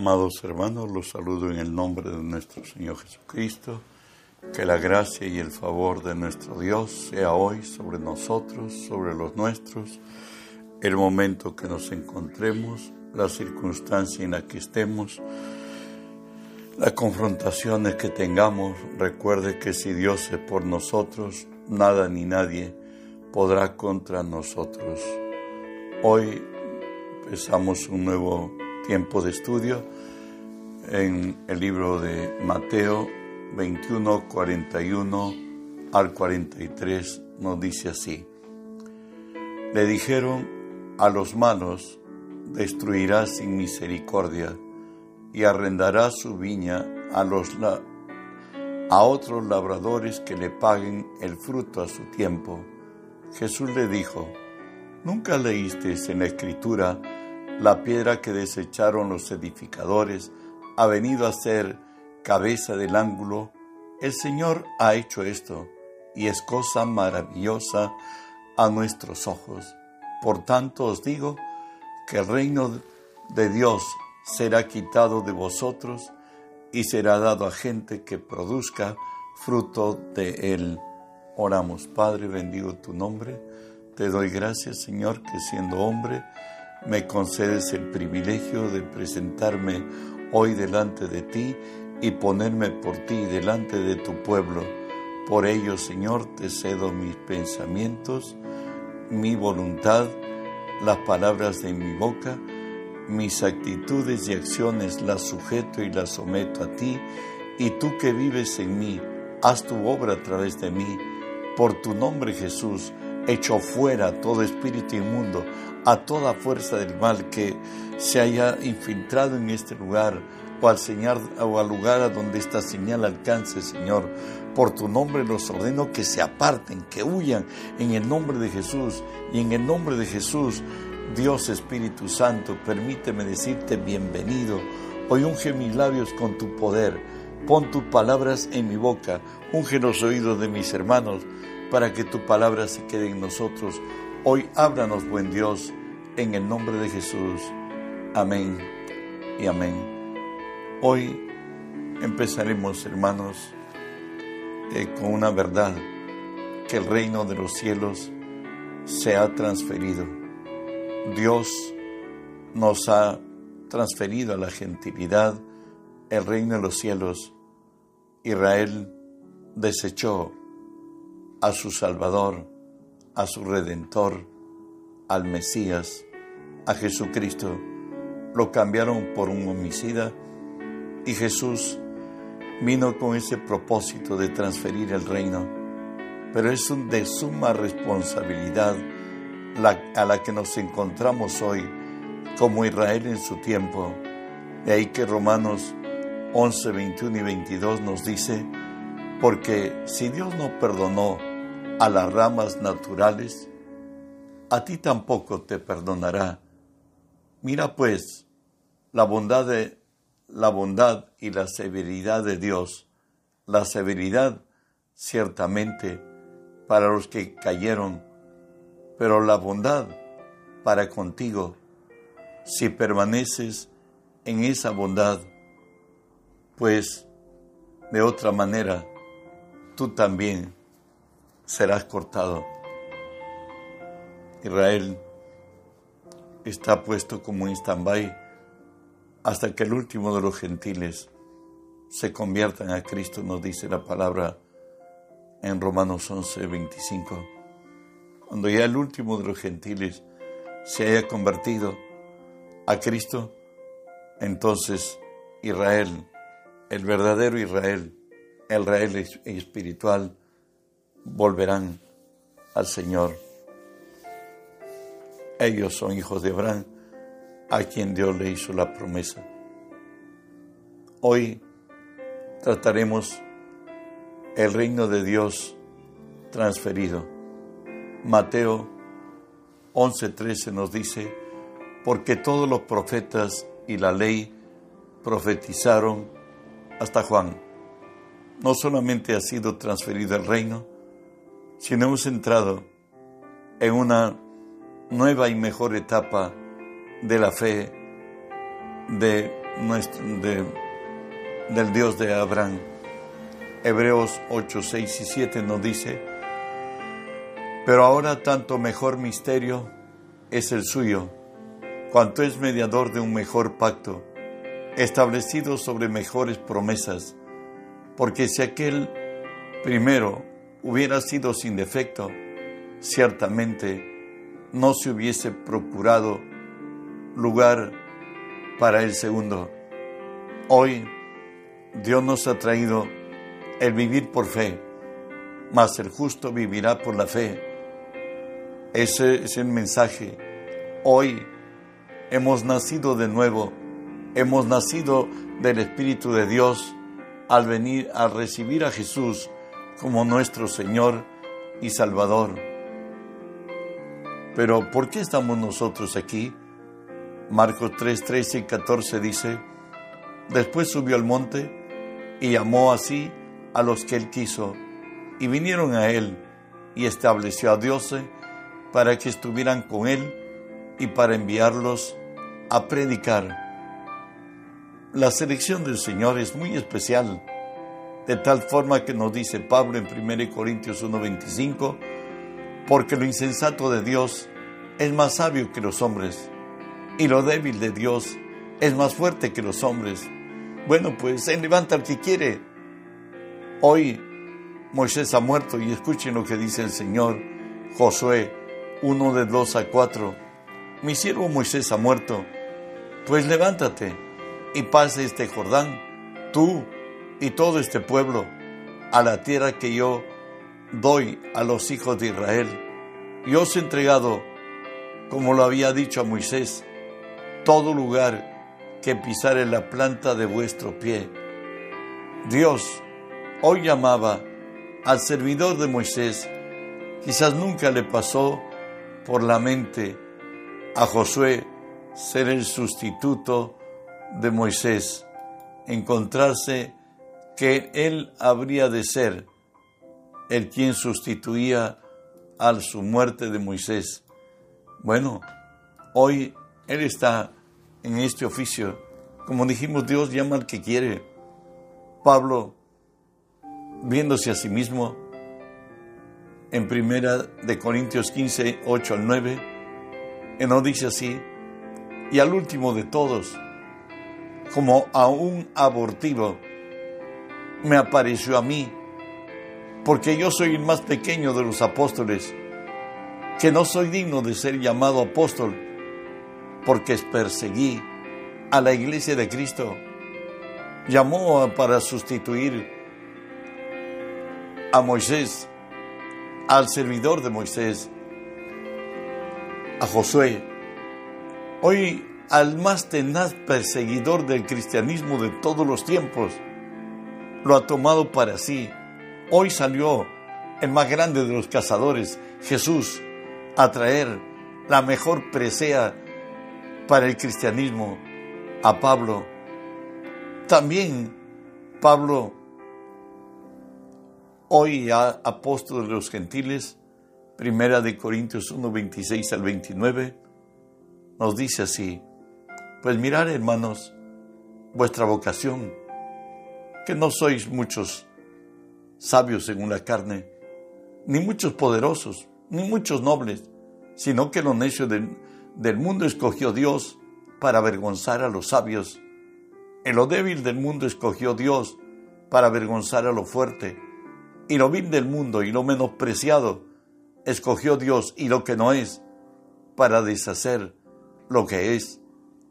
Amados hermanos, los saludo en el nombre de nuestro Señor Jesucristo. Que la gracia y el favor de nuestro Dios sea hoy sobre nosotros, sobre los nuestros, el momento que nos encontremos, la circunstancia en la que estemos, las confrontaciones que tengamos. Recuerde que si Dios es por nosotros, nada ni nadie podrá contra nosotros. Hoy empezamos un nuevo tiempo de estudio en el libro de Mateo 21, 41 al 43 nos dice así. Le dijeron a los malos, destruirá sin misericordia y arrendará su viña a, los a otros labradores que le paguen el fruto a su tiempo. Jesús le dijo, ¿nunca leíste en la escritura la piedra que desecharon los edificadores ha venido a ser cabeza del ángulo. El Señor ha hecho esto y es cosa maravillosa a nuestros ojos. Por tanto os digo que el reino de Dios será quitado de vosotros y será dado a gente que produzca fruto de él. Oramos, Padre, bendigo tu nombre. Te doy gracias, Señor, que siendo hombre, me concedes el privilegio de presentarme hoy delante de ti y ponerme por ti delante de tu pueblo. Por ello, Señor, te cedo mis pensamientos, mi voluntad, las palabras de mi boca, mis actitudes y acciones las sujeto y las someto a ti, y tú que vives en mí, haz tu obra a través de mí. Por tu nombre, Jesús, echo fuera todo espíritu inmundo, a toda fuerza del mal que se haya infiltrado en este lugar o al, señal, o al lugar a donde esta señal alcance, Señor. Por tu nombre los ordeno que se aparten, que huyan en el nombre de Jesús. Y en el nombre de Jesús, Dios Espíritu Santo, permíteme decirte bienvenido. Hoy unge mis labios con tu poder. Pon tus palabras en mi boca. Unge los oídos de mis hermanos para que tu palabra se quede en nosotros. Hoy ábranos, buen Dios, en el nombre de Jesús. Amén y amén. Hoy empezaremos, hermanos, eh, con una verdad, que el reino de los cielos se ha transferido. Dios nos ha transferido a la gentilidad el reino de los cielos. Israel desechó a su Salvador, a su Redentor, al Mesías, a Jesucristo. Lo cambiaron por un homicida y Jesús vino con ese propósito de transferir el reino. Pero es de suma responsabilidad a la que nos encontramos hoy como Israel en su tiempo. De ahí que Romanos 11, 21 y 22 nos dice, porque si Dios no perdonó a las ramas naturales, a ti tampoco te perdonará. Mira pues la bondad de la bondad y la severidad de Dios. La severidad ciertamente para los que cayeron, pero la bondad para contigo si permaneces en esa bondad, pues de otra manera tú también serás cortado. Israel está puesto como en stand-by hasta que el último de los gentiles se conviertan a Cristo, nos dice la palabra en Romanos 11, 25. Cuando ya el último de los gentiles se haya convertido a Cristo, entonces Israel, el verdadero Israel, el Israel espiritual, volverán al Señor. Ellos son hijos de Abraham, a quien Dios le hizo la promesa. Hoy trataremos el reino de Dios transferido. Mateo 11:13 nos dice, porque todos los profetas y la ley profetizaron hasta Juan. No solamente ha sido transferido el reino, si no hemos entrado en una nueva y mejor etapa de la fe, de del Dios de Abraham. Hebreos 8, 6 y 7 nos dice, pero ahora tanto mejor misterio es el suyo, cuanto es mediador de un mejor pacto, establecido sobre mejores promesas, porque si aquel primero hubiera sido sin defecto, ciertamente no se hubiese procurado lugar para el segundo. Hoy Dios nos ha traído el vivir por fe, mas el justo vivirá por la fe. Ese es el mensaje. Hoy hemos nacido de nuevo, hemos nacido del Espíritu de Dios al venir a recibir a Jesús como nuestro Señor y Salvador. Pero ¿por qué estamos nosotros aquí? Marcos 3, 13 y 14 dice, después subió al monte y llamó así a los que él quiso, y vinieron a él, y estableció a Dios para que estuvieran con él y para enviarlos a predicar. La selección del Señor es muy especial, de tal forma que nos dice Pablo en 1 Corintios 1:25, porque lo insensato de Dios es más sabio que los hombres, y lo débil de Dios es más fuerte que los hombres. Bueno, pues Él levanta al que quiere Hoy Moisés ha muerto y escuchen lo que dice el Señor, Josué 1 de 2 a 4. Mi siervo Moisés ha muerto, pues levántate y pase este Jordán, tú y todo este pueblo, a la tierra que yo doy a los hijos de Israel. Y os he entregado, como lo había dicho a Moisés, todo lugar que pisare la planta de vuestro pie. Dios hoy llamaba al servidor de Moisés, quizás nunca le pasó por la mente a Josué ser el sustituto de Moisés, encontrarse que él habría de ser el quien sustituía a su muerte de Moisés. Bueno, hoy él está en este oficio. Como dijimos, Dios llama al que quiere. Pablo viéndose a sí mismo, en primera de Corintios 15, 8 al 9, él nos dice así, y al último de todos, como a un abortivo, me apareció a mí, porque yo soy el más pequeño de los apóstoles, que no soy digno de ser llamado apóstol, porque perseguí a la iglesia de Cristo. Llamó para sustituir a Moisés, al servidor de Moisés, a Josué, hoy al más tenaz perseguidor del cristianismo de todos los tiempos, lo ha tomado para sí. Hoy salió el más grande de los cazadores, Jesús, a traer la mejor presea para el cristianismo a Pablo. También Pablo Hoy apóstol de los gentiles, primera de Corintios 1, 26 al 29, nos dice así, pues mirad hermanos, vuestra vocación, que no sois muchos sabios según la carne, ni muchos poderosos, ni muchos nobles, sino que lo necio del, del mundo escogió Dios para avergonzar a los sabios. En lo débil del mundo escogió Dios para avergonzar a lo fuerte y lo vil del mundo y lo menospreciado escogió Dios y lo que no es para deshacer lo que es,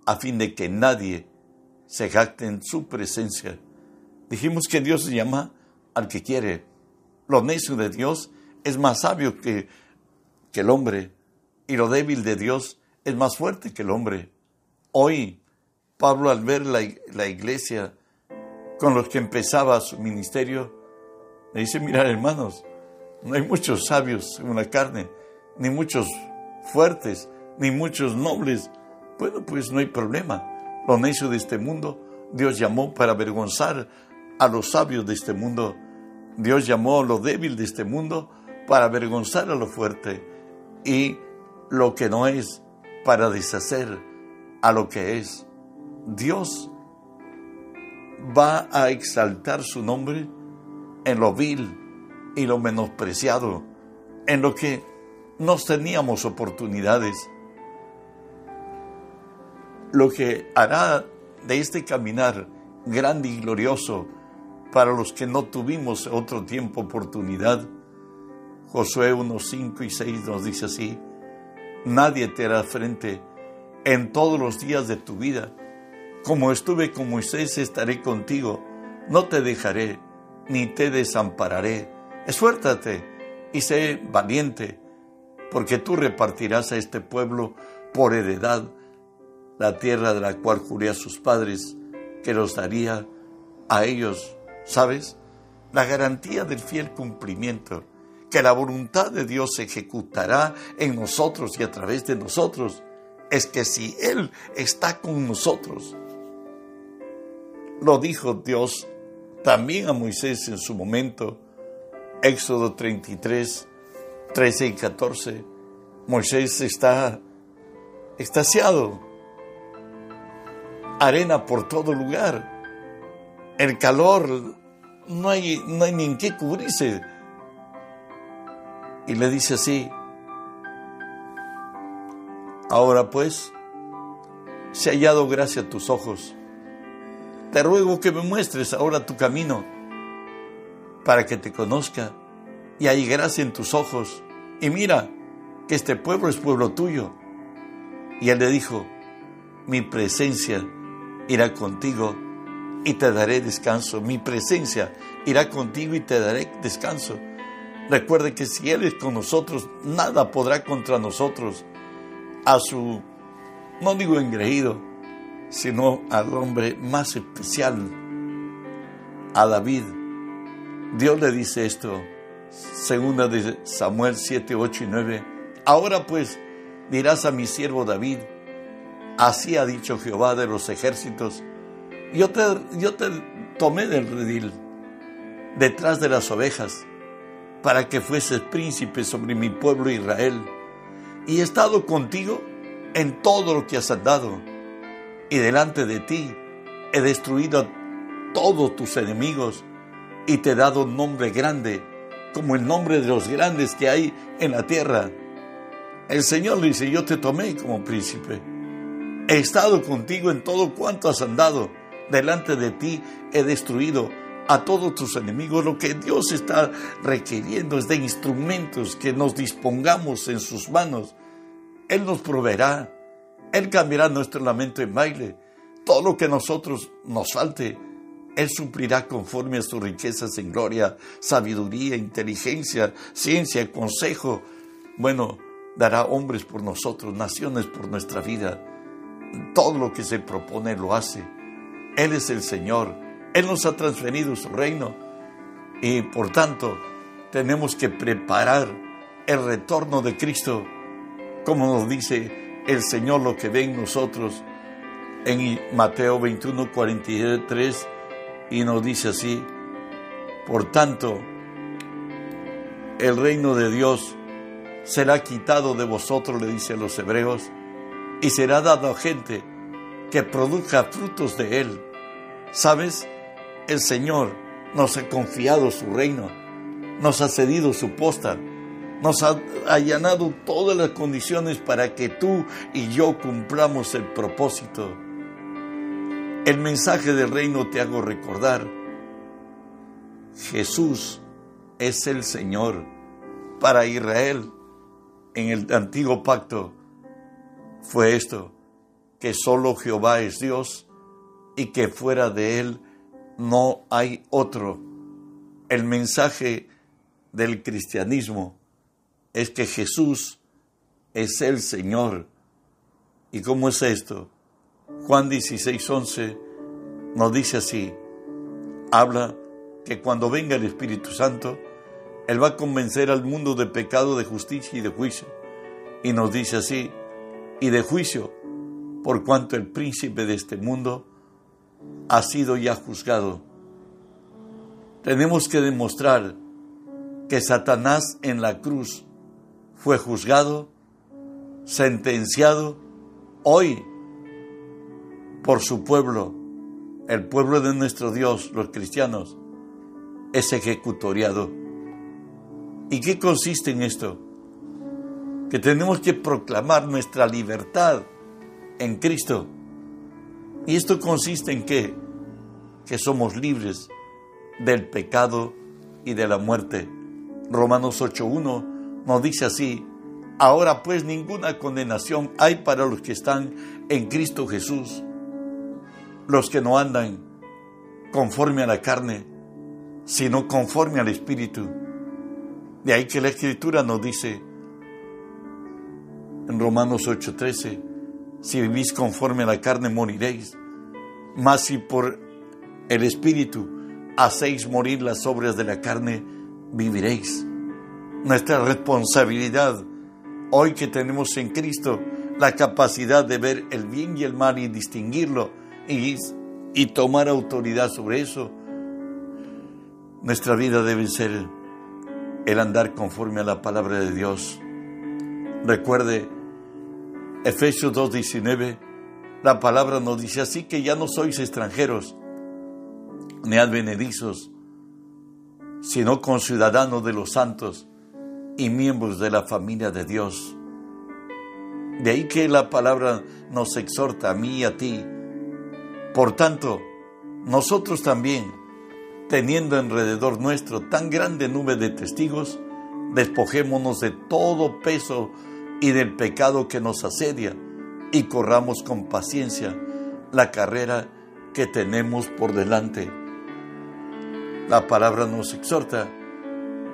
a fin de que nadie se jacte en su presencia. Dijimos que Dios llama al que quiere. Lo necio de Dios es más sabio que, que el hombre y lo débil de Dios es más fuerte que el hombre. Hoy, Pablo al ver la, la iglesia con los que empezaba su ministerio, me dice, mirar hermanos, no hay muchos sabios en la carne, ni muchos fuertes, ni muchos nobles. Bueno, pues no hay problema. Lo necio de este mundo, Dios llamó para avergonzar a los sabios de este mundo. Dios llamó a lo débil de este mundo para avergonzar a lo fuerte. Y lo que no es para deshacer a lo que es. Dios va a exaltar su nombre en lo vil y lo menospreciado, en lo que nos teníamos oportunidades. Lo que hará de este caminar grande y glorioso para los que no tuvimos otro tiempo oportunidad. Josué 1, 5 y 6 nos dice así, nadie te hará frente en todos los días de tu vida. Como estuve con Moisés, estaré contigo, no te dejaré, ni te desampararé. Esfuérzate y sé valiente, porque tú repartirás a este pueblo por heredad la tierra de la cual juré a sus padres que los daría a ellos ¿Sabes? La garantía del fiel cumplimiento, que la voluntad de Dios se ejecutará en nosotros y a través de nosotros, es que si Él está con nosotros, lo dijo Dios también a Moisés en su momento, Éxodo 33, 13 y 14, Moisés está extasiado, arena por todo lugar, el calor no hay, no hay ni en qué cubrirse. Y le dice así, ahora pues, se ha hallado gracia a tus ojos. Te ruego que me muestres ahora tu camino para que te conozca y hay gracia en tus ojos. Y mira que este pueblo es pueblo tuyo. Y él le dijo, mi presencia irá contigo y te daré descanso. Mi presencia irá contigo y te daré descanso. Recuerde que si Él es con nosotros, nada podrá contra nosotros. A su, no digo engreído, sino al hombre más especial, a David. Dios le dice esto, segunda de Samuel 7, 8 y 9. Ahora pues dirás a mi siervo David, así ha dicho Jehová de los ejércitos, yo te, yo te tomé del redil, detrás de las ovejas, para que fueses príncipe sobre mi pueblo Israel. Y he estado contigo en todo lo que has andado. Y delante de ti he destruido a todos tus enemigos y te he dado un nombre grande, como el nombre de los grandes que hay en la tierra. El Señor le dice, yo te tomé como príncipe. He estado contigo en todo cuanto has andado delante de ti he destruido a todos tus enemigos. Lo que Dios está requiriendo es de instrumentos que nos dispongamos en sus manos. Él nos proveerá. Él cambiará nuestro lamento en baile. Todo lo que a nosotros nos falte, Él suplirá conforme a sus riquezas en gloria, sabiduría, inteligencia, ciencia, consejo. Bueno, dará hombres por nosotros, naciones por nuestra vida. Todo lo que se propone lo hace él es el Señor. Él nos ha transferido su reino. Y por tanto, tenemos que preparar el retorno de Cristo, como nos dice el Señor lo que ve en nosotros en Mateo 21, 43, y nos dice así, por tanto, el reino de Dios será quitado de vosotros, le dice a los hebreos, y será dado a gente que produzca frutos de él. ¿Sabes? El Señor nos ha confiado su reino, nos ha cedido su posta, nos ha allanado todas las condiciones para que tú y yo cumplamos el propósito. El mensaje del reino te hago recordar. Jesús es el Señor para Israel. En el antiguo pacto fue esto que solo Jehová es Dios y que fuera de Él no hay otro. El mensaje del cristianismo es que Jesús es el Señor. ¿Y cómo es esto? Juan 16, 11 nos dice así, habla que cuando venga el Espíritu Santo, Él va a convencer al mundo de pecado, de justicia y de juicio. Y nos dice así, y de juicio, por cuanto el príncipe de este mundo ha sido ya juzgado. Tenemos que demostrar que Satanás en la cruz fue juzgado, sentenciado hoy por su pueblo, el pueblo de nuestro Dios, los cristianos, es ejecutoriado. ¿Y qué consiste en esto? Que tenemos que proclamar nuestra libertad en Cristo. ¿Y esto consiste en qué? Que somos libres del pecado y de la muerte. Romanos 8.1 nos dice así, ahora pues ninguna condenación hay para los que están en Cristo Jesús los que no andan conforme a la carne, sino conforme al Espíritu. De ahí que la Escritura nos dice en Romanos 8:13, si vivís conforme a la carne moriréis, mas si por el Espíritu hacéis morir las obras de la carne, viviréis. Nuestra responsabilidad, hoy que tenemos en Cristo la capacidad de ver el bien y el mal y distinguirlo, y, tomar autoridad sobre eso. Nuestra vida debe ser el andar conforme a la palabra de Dios. Recuerde, Efesios 2.19, la palabra nos dice así que ya no sois extranjeros ni advenedizos, sino conciudadanos de los santos y miembros de la familia de Dios. De ahí que la palabra nos exhorta a mí y a ti por tanto, nosotros también, teniendo alrededor nuestro tan grande nube de testigos, despojémonos de todo peso y del pecado que nos asedia y corramos con paciencia la carrera que tenemos por delante. La palabra nos exhorta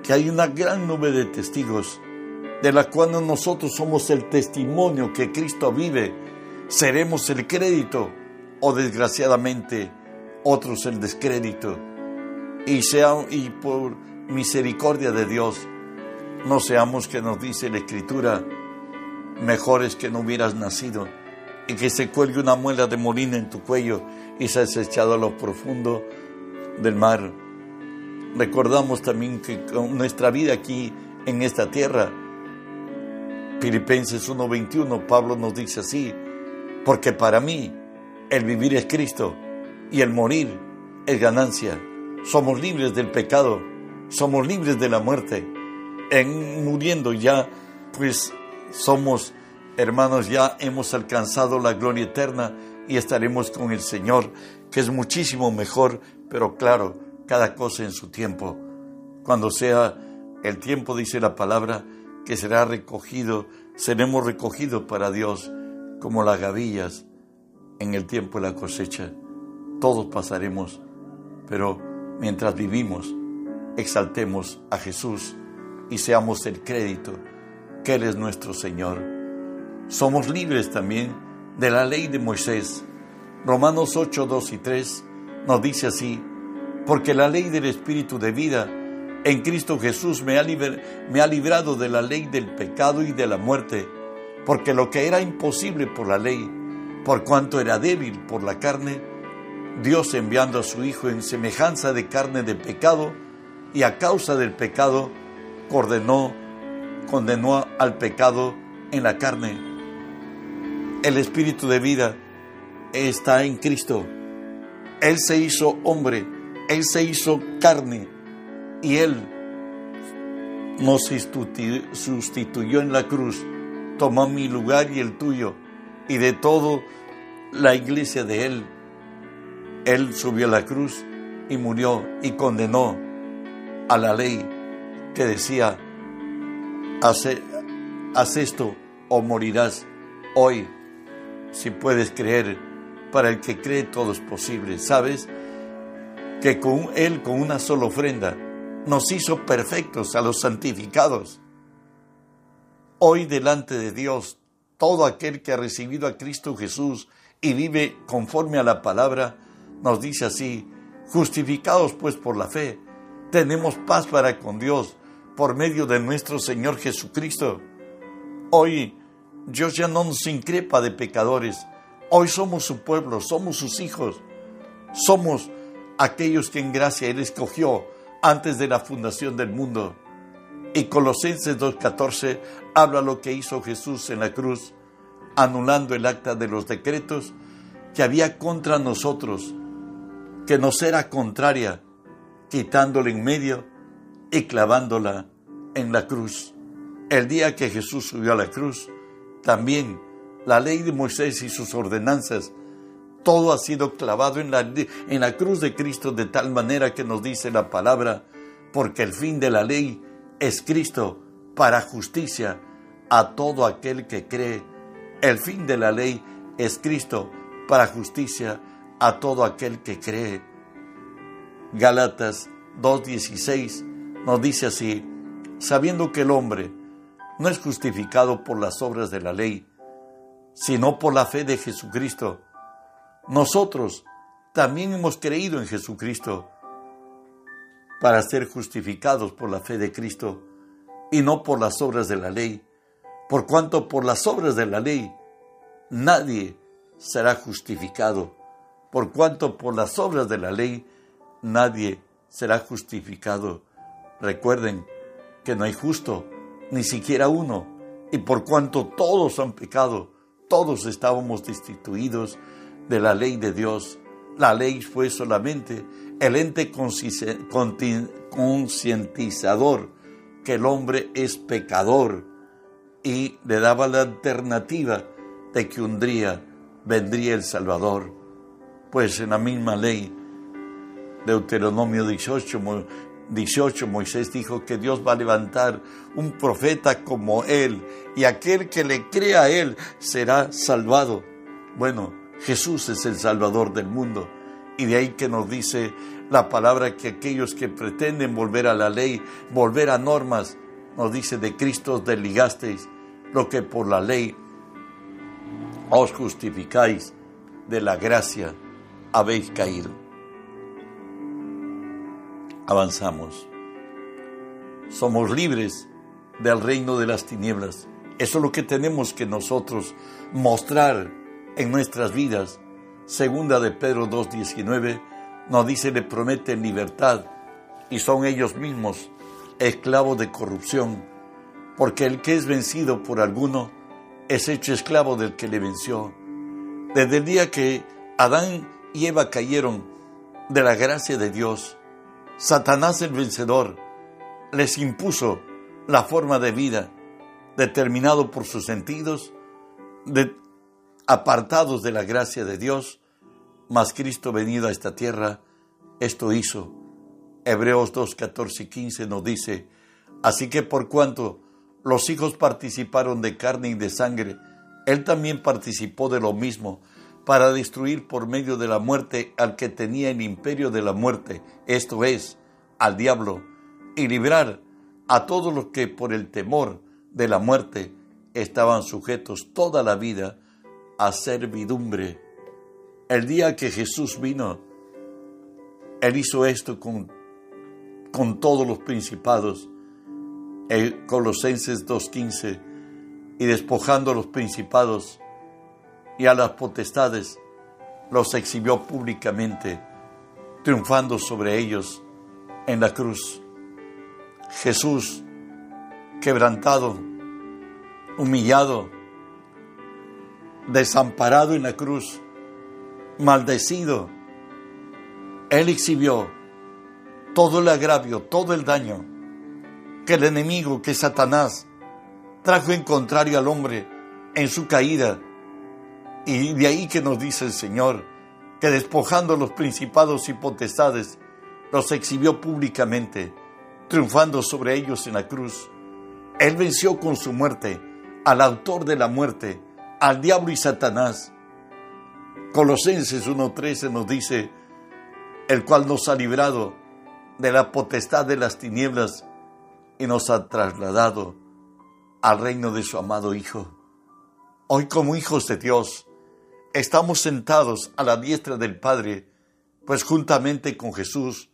que hay una gran nube de testigos, de la cual nosotros somos el testimonio que Cristo vive, seremos el crédito o desgraciadamente otros el descrédito. Y, sea, y por misericordia de Dios, no seamos que nos dice la Escritura, mejores que no hubieras nacido y que se cuelgue una muela de molina en tu cuello y seas echado a lo profundo del mar. Recordamos también que con nuestra vida aquí en esta tierra, Filipenses 1:21, Pablo nos dice así, porque para mí el vivir es Cristo y el morir es ganancia. Somos libres del pecado, somos libres de la muerte. En muriendo ya, pues somos hermanos, ya hemos alcanzado la gloria eterna y estaremos con el Señor, que es muchísimo mejor, pero claro, cada cosa en su tiempo. Cuando sea el tiempo, dice la palabra, que será recogido, seremos recogidos para Dios como las gavillas en el tiempo de la cosecha. Todos pasaremos, pero mientras vivimos, exaltemos a Jesús y seamos el crédito que Él es nuestro Señor. Somos libres también de la ley de Moisés. Romanos 8, 2 y 3 nos dice así, porque la ley del Espíritu de vida en Cristo Jesús me ha, me ha librado de la ley del pecado y de la muerte, porque lo que era imposible por la ley, por cuanto era débil por la carne, Dios enviando a su Hijo en semejanza de carne de pecado, y a causa del pecado, condenó, condenó al pecado en la carne. El Espíritu de vida está en Cristo. Él se hizo hombre, Él se hizo carne, y Él nos sustituyó en la cruz, tomó mi lugar y el tuyo y de todo la iglesia de Él. Él subió a la cruz y murió y condenó a la ley que decía, haz, esto o morirás hoy, si puedes creer. Para el que cree todo es posible. ¿Sabes? Que con Él, con una sola ofrenda, nos hizo perfectos a los santificados. Hoy delante de Dios todo aquel que ha recibido a Cristo Jesús y vive conforme a la palabra, nos dice así, justificados pues por la fe, tenemos paz para con Dios por medio de nuestro Señor Jesucristo. Hoy Dios ya no nos increpa de pecadores, hoy somos su pueblo, somos sus hijos, somos aquellos que en gracia Él escogió antes de la fundación del mundo. Y Colosenses 2.14 habla lo que hizo Jesús en la cruz, anulando el acta de los decretos que había contra nosotros que nos era contraria, quitándola en medio y clavándola en la cruz. El día que Jesús subió a la cruz, también la ley de Moisés y sus ordenanzas, todo ha sido clavado en la, en la cruz de Cristo de tal manera que nos dice la palabra, porque el fin de la ley es Cristo para justicia a todo aquel que cree. El fin de la ley es Cristo para justicia a todo aquel que cree. Gálatas 2.16 nos dice así, sabiendo que el hombre no es justificado por las obras de la ley, sino por la fe de Jesucristo. Nosotros también hemos creído en Jesucristo para ser justificados por la fe de Cristo y no por las obras de la ley, por cuanto por las obras de la ley nadie será justificado, por cuanto por las obras de la ley nadie será justificado. Recuerden que no hay justo, ni siquiera uno, y por cuanto todos han pecado, todos estábamos destituidos de la ley de Dios. La ley fue solamente el ente concientizador que el hombre es pecador y le daba la alternativa de que un día vendría el Salvador. Pues en la misma ley, Deuteronomio 18, 18, Moisés dijo que Dios va a levantar un profeta como él y aquel que le crea a él será salvado. Bueno, Jesús es el Salvador del mundo y de ahí que nos dice la palabra que aquellos que pretenden volver a la ley, volver a normas, nos dice de Cristo os desligasteis, lo que por la ley os justificáis, de la gracia habéis caído avanzamos. Somos libres del reino de las tinieblas. Eso es lo que tenemos que nosotros mostrar en nuestras vidas. Segunda de Pedro 2.19 nos dice, le prometen libertad y son ellos mismos esclavos de corrupción, porque el que es vencido por alguno es hecho esclavo del que le venció. Desde el día que Adán y Eva cayeron de la gracia de Dios, Satanás el vencedor les impuso la forma de vida determinado por sus sentidos, apartados de la gracia de Dios, mas Cristo venido a esta tierra, esto hizo. Hebreos 2, 14 y 15 nos dice, así que por cuanto los hijos participaron de carne y de sangre, Él también participó de lo mismo, para destruir por medio de la muerte al que tenía el imperio de la muerte, esto es, al diablo, y librar a todos los que por el temor de la muerte estaban sujetos toda la vida a servidumbre. El día que Jesús vino, Él hizo esto con, con todos los principados. Colosenses 2.15, y despojando a los principados, y a las potestades los exhibió públicamente, triunfando sobre ellos en la cruz. Jesús, quebrantado, humillado, desamparado en la cruz, maldecido, Él exhibió todo el agravio, todo el daño que el enemigo, que Satanás, trajo en contrario al hombre en su caída y de ahí que nos dice el Señor, que despojando los principados y potestades, los exhibió públicamente, triunfando sobre ellos en la cruz. Él venció con su muerte al autor de la muerte, al diablo y Satanás. Colosenses 1.13 nos dice, el cual nos ha librado de la potestad de las tinieblas y nos ha trasladado al reino de su amado Hijo. Hoy como hijos de Dios, estamos sentados a la diestra del Padre, pues juntamente con Jesús,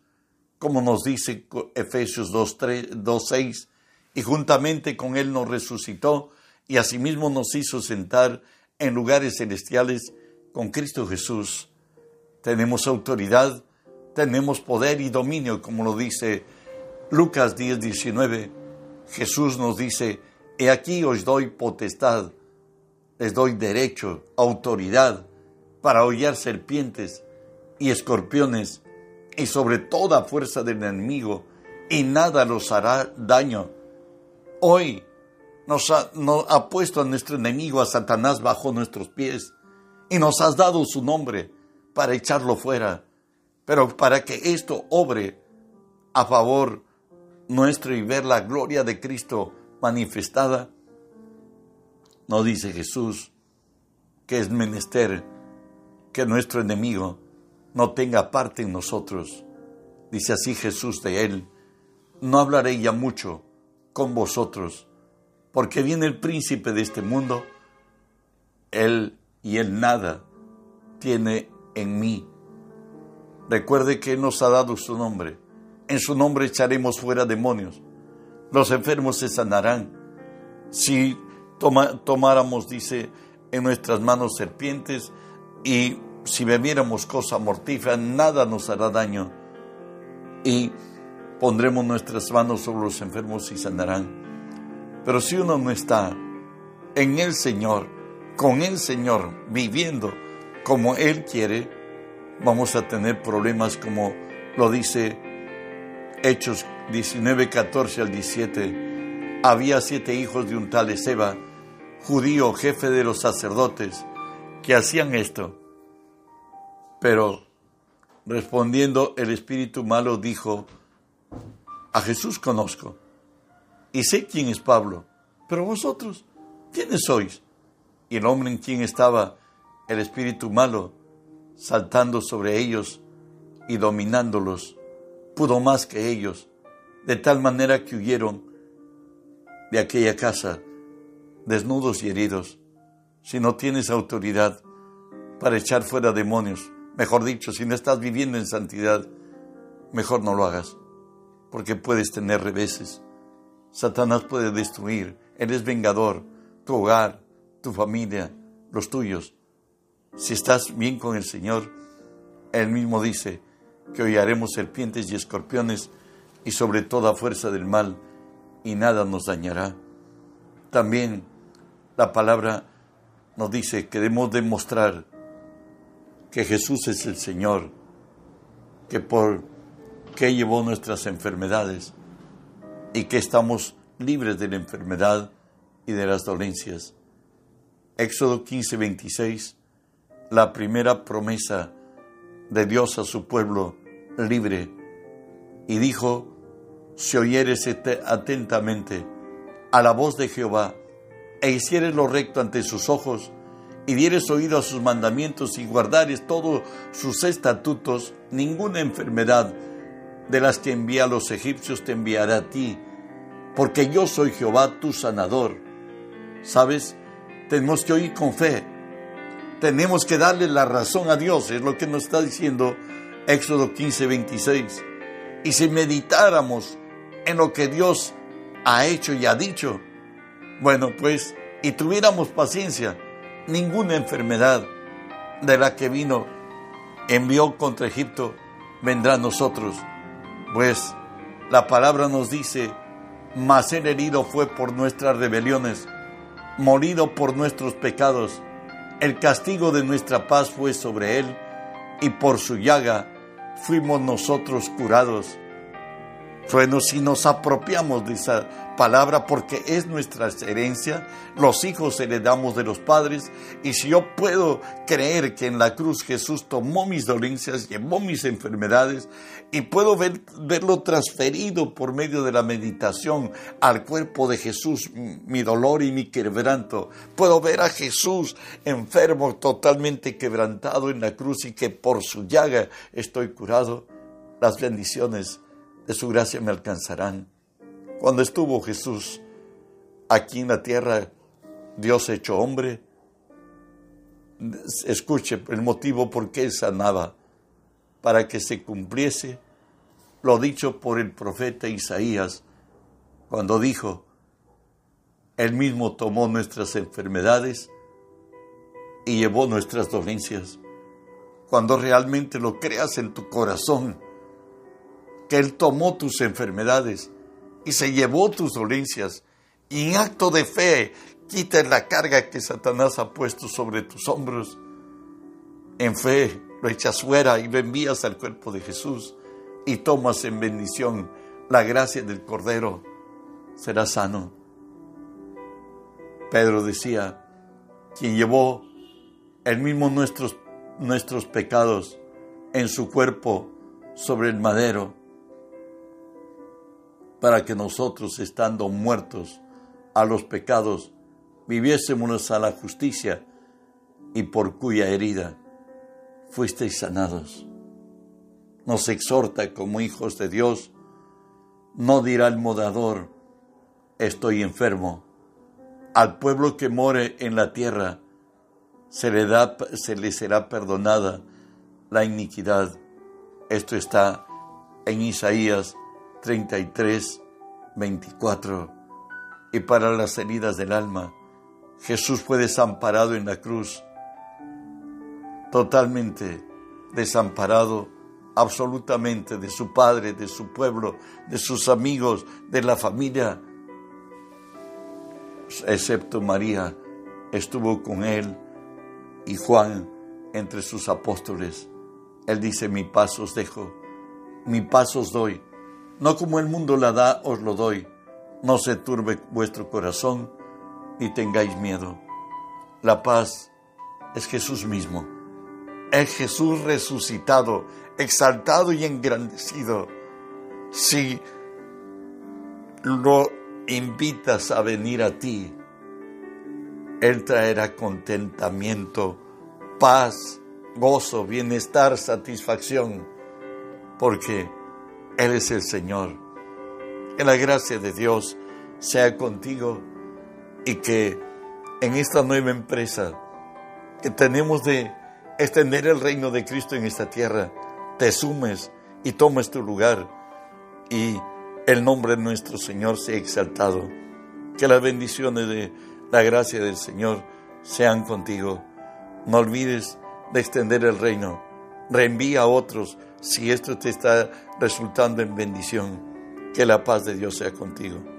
como nos dice Efesios 2.6, y juntamente con Él nos resucitó y asimismo nos hizo sentar en lugares celestiales con Cristo Jesús. Tenemos autoridad, tenemos poder y dominio, como lo dice Lucas 10.19. Jesús nos dice, he aquí os doy potestad les doy derecho, autoridad para hollar serpientes y escorpiones y sobre toda fuerza del enemigo y nada los hará daño. Hoy nos ha, nos ha puesto a nuestro enemigo, a Satanás, bajo nuestros pies y nos has dado su nombre para echarlo fuera, pero para que esto obre a favor nuestro y ver la gloria de Cristo manifestada, no dice Jesús que es menester que nuestro enemigo no tenga parte en nosotros. Dice así Jesús de él, no hablaré ya mucho con vosotros, porque viene el príncipe de este mundo, él y él nada tiene en mí. Recuerde que nos ha dado su nombre. En su nombre echaremos fuera demonios. Los enfermos se sanarán. Si tomáramos, dice, en nuestras manos serpientes y si bebiéramos cosa mortífera, nada nos hará daño. Y pondremos nuestras manos sobre los enfermos y sanarán. Pero si uno no está en el Señor, con el Señor, viviendo como Él quiere, vamos a tener problemas como lo dice Hechos 19, 14 al 17. Había siete hijos de un tal Ezeba, judío, jefe de los sacerdotes, que hacían esto. Pero respondiendo el espíritu malo dijo, a Jesús conozco y sé quién es Pablo, pero vosotros, ¿quiénes sois? Y el hombre en quien estaba el espíritu malo, saltando sobre ellos y dominándolos, pudo más que ellos, de tal manera que huyeron de aquella casa, desnudos y heridos. Si no tienes autoridad para echar fuera demonios, mejor dicho, si no estás viviendo en santidad, mejor no lo hagas, porque puedes tener reveses. Satanás puede destruir, eres vengador, tu hogar, tu familia, los tuyos. Si estás bien con el Señor, Él mismo dice que hollaremos serpientes y escorpiones y sobre toda fuerza del mal, y nada nos dañará. También la palabra nos dice que debemos demostrar que Jesús es el Señor, que por que llevó nuestras enfermedades y que estamos libres de la enfermedad y de las dolencias. Éxodo 15, 26 la primera promesa de Dios a su pueblo libre y dijo, si oyeres atentamente a la voz de Jehová e hicieres lo recto ante sus ojos y dieres oído a sus mandamientos y guardares todos sus estatutos, ninguna enfermedad de las que envía a los egipcios te enviará a ti, porque yo soy Jehová tu sanador. ¿Sabes? Tenemos que oír con fe tenemos que darle la razón a Dios, es lo que nos está diciendo Éxodo 15, 26. Y si meditáramos en lo que Dios ha hecho y ha dicho, bueno, pues, y tuviéramos paciencia, ninguna enfermedad de la que vino, envió contra Egipto, vendrá a nosotros. Pues la palabra nos dice, mas el herido fue por nuestras rebeliones, morido por nuestros pecados el castigo de nuestra paz fue sobre él, y por su llaga fuimos nosotros curados. Bueno, si nos apropiamos de esa palabra porque es nuestra herencia, los hijos heredamos de los padres, y si yo puedo creer que en la cruz Jesús tomó mis dolencias, llevó mis enfermedades, y puedo verlo transferido por medio de la meditación al cuerpo de Jesús, mi dolor y mi quebranto, puedo ver a Jesús enfermo, totalmente quebrantado en la cruz y que por su llaga estoy curado, las bendiciones de su gracia me alcanzarán. Cuando estuvo Jesús aquí en la tierra, Dios hecho hombre, escuche el motivo por qué sanaba, para que se cumpliese lo dicho por el profeta Isaías, cuando dijo, Él mismo tomó nuestras enfermedades y llevó nuestras dolencias. Cuando realmente lo creas en tu corazón, que Él tomó tus enfermedades y se llevó tus dolencias. Y en acto de fe, quita la carga que Satanás ha puesto sobre tus hombros. En fe, lo echas fuera y lo envías al cuerpo de Jesús y tomas en bendición la gracia del Cordero, serás sano. Pedro decía, quien llevó el mismo nuestros, nuestros pecados en su cuerpo sobre el madero, para que nosotros, estando muertos a los pecados, viviésemos a la justicia y por cuya herida fuisteis sanados. Nos exhorta como hijos de Dios, no dirá el modador, estoy enfermo. Al pueblo que more en la tierra se le, da, se le será perdonada la iniquidad. Esto está en Isaías 33, 24. Y para las heridas del alma, Jesús fue desamparado en la cruz, totalmente desamparado absolutamente de su padre, de su pueblo, de sus amigos, de la familia, excepto María, estuvo con él y Juan entre sus apóstoles. Él dice, mi paz os dejo, mi paz os doy, no como el mundo la da, os lo doy, no se turbe vuestro corazón, ni tengáis miedo. La paz es Jesús mismo, es Jesús resucitado, exaltado y engrandecido. Si lo invitas a venir a ti, Él traerá contentamiento, paz, gozo, bienestar, satisfacción, porque Él es el Señor. Que la gracia de Dios sea contigo y que en esta nueva empresa que tenemos de extender el reino de Cristo en esta tierra, te sumes y tomes tu lugar y el nombre de nuestro Señor sea exaltado. Que las bendiciones de la gracia del Señor sean contigo. No olvides de extender el reino. Reenvía a otros si esto te está resultando en bendición. Que la paz de Dios sea contigo.